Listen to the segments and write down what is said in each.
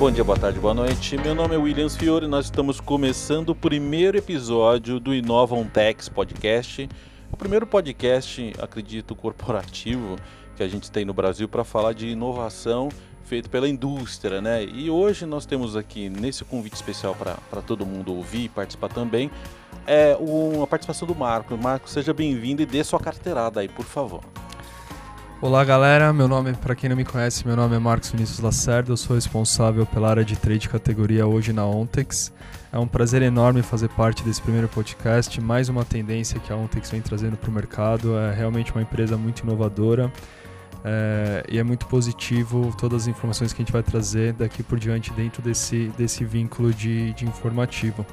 Bom dia, boa tarde, boa noite. Meu nome é Williams Fiore e nós estamos começando o primeiro episódio do Inova Techs Podcast. O primeiro podcast, acredito, corporativo que a gente tem no Brasil para falar de inovação feito pela indústria, né? E hoje nós temos aqui, nesse convite especial para todo mundo ouvir e participar também, é uma participação do Marco. Marco, seja bem-vindo e dê sua carteirada aí, por favor. Olá galera, meu nome, para quem não me conhece, meu nome é Marcos Vinícius Lacerda, eu sou responsável pela área de trade categoria hoje na Ontex. É um prazer enorme fazer parte desse primeiro podcast, mais uma tendência que a Ontex vem trazendo para o mercado, é realmente uma empresa muito inovadora é, e é muito positivo todas as informações que a gente vai trazer daqui por diante dentro desse, desse vínculo de, de informativo.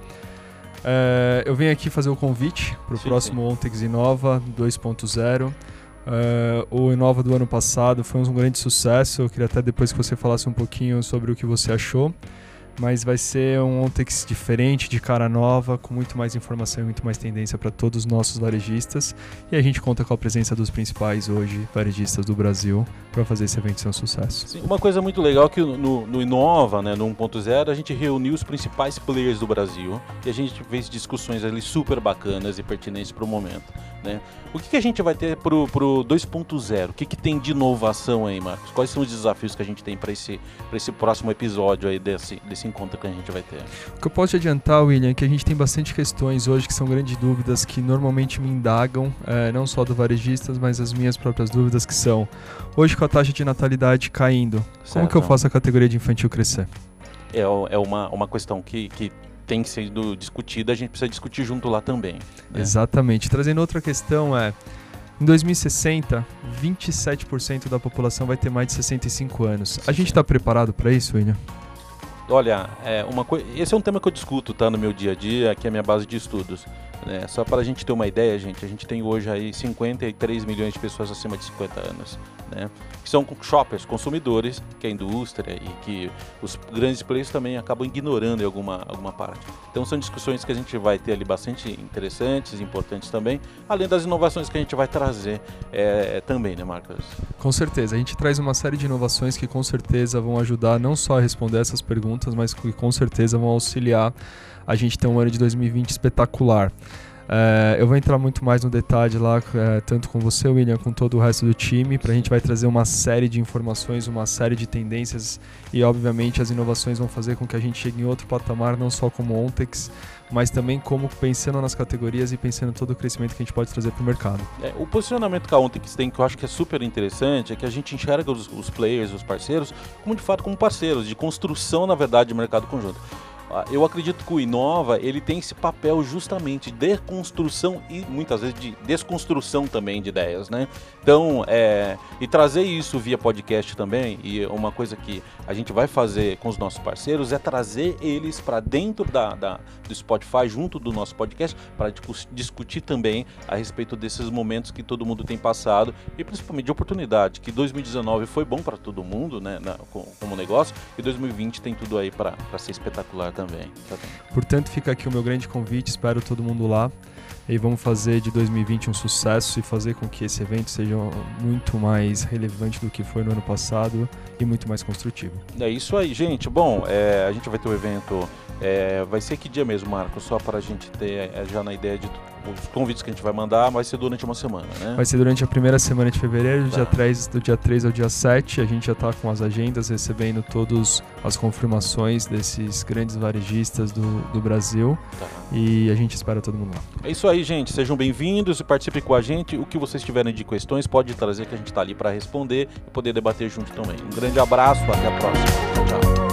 É, eu venho aqui fazer o convite para o próximo sim. Ontex Inova 2.0. Uh, o Inova do ano passado foi um grande sucesso. Eu queria até depois que você falasse um pouquinho sobre o que você achou mas vai ser um Ontex diferente, de cara nova, com muito mais informação e muito mais tendência para todos os nossos varejistas. E a gente conta com a presença dos principais hoje varejistas do Brasil para fazer esse evento ser um sucesso. Sim, uma coisa muito legal é que no, no Inova, né, no 1.0, a gente reuniu os principais players do Brasil e a gente fez discussões ali super bacanas e pertinentes para o momento. Né? O que, que, a gente vai ter para o 2.0? O que, que tem de inovação aí, Marcos? Quais são os desafios que a gente tem para esse, esse próximo episódio aí desse, desse encontro que a gente vai ter? O que eu posso te adiantar, William, é que a gente tem bastante questões hoje que são grandes dúvidas que normalmente me indagam, é, não só do varejistas, mas as minhas próprias dúvidas que são, hoje com a taxa de natalidade caindo, certo. como que eu faço a categoria de infantil crescer? É, é uma, uma questão que, que tem sido discutida, a gente precisa discutir junto lá também. Né? Exatamente. Trazendo outra questão é, em 2060, 27% da população vai ter mais de 65 anos. A gente está preparado para isso, William? Olha, é uma co... esse é um tema que eu discuto tá, no meu dia a dia, que é a minha base de estudos. Né? Só para a gente ter uma ideia, gente, a gente tem hoje aí 53 milhões de pessoas acima de 50 anos, né? Que são shoppers, consumidores, que é a indústria e que os grandes players também acabam ignorando em alguma, alguma parte. Então são discussões que a gente vai ter ali bastante interessantes, importantes também, além das inovações que a gente vai trazer é, também, né, Marcos? Com certeza, a gente traz uma série de inovações que com certeza vão ajudar não só a responder essas perguntas, mas que com certeza vão auxiliar a gente ter um ano de 2020 espetacular. É, eu vou entrar muito mais no detalhe lá, é, tanto com você, William, com todo o resto do time, para a gente vai trazer uma série de informações, uma série de tendências e, obviamente, as inovações vão fazer com que a gente chegue em outro patamar, não só como Ontex, mas também como pensando nas categorias e pensando em todo o crescimento que a gente pode trazer para o mercado. É, o posicionamento que a Ontex tem, que eu acho que é super interessante, é que a gente enxerga os, os players, os parceiros, como de fato como parceiros, de construção, na verdade, de mercado conjunto. Ah, eu acredito que o Inova ele tem esse papel justamente de construção e muitas vezes de desconstrução também de ideias, né? Então, é, e trazer isso via podcast também, e uma coisa que a gente vai fazer com os nossos parceiros é trazer eles para dentro da, da, do Spotify, junto do nosso podcast, para discutir também a respeito desses momentos que todo mundo tem passado e principalmente de oportunidade, que 2019 foi bom para todo mundo, né, na, como negócio, e 2020 tem tudo aí para ser espetacular também. Portanto, fica aqui o meu grande convite, espero todo mundo lá. E vamos fazer de 2020 um sucesso e fazer com que esse evento seja muito mais relevante do que foi no ano passado e muito mais construtivo. É isso aí, gente. Bom, é, a gente vai ter o um evento. É, vai ser que dia mesmo, Marco? Só para a gente ter é, já na ideia de os convites que a gente vai mandar vai ser durante uma semana, né? Vai ser durante a primeira semana de fevereiro, do, tá. dia 3, do dia 3 ao dia 7. A gente já está com as agendas, recebendo todas as confirmações desses grandes varejistas do, do Brasil. Tá. E a gente espera todo mundo lá. É isso aí, gente. Sejam bem-vindos e participem com a gente. O que vocês tiverem de questões, pode trazer que a gente está ali para responder e poder debater junto também. Um grande abraço, até a próxima. Tchau, tchau.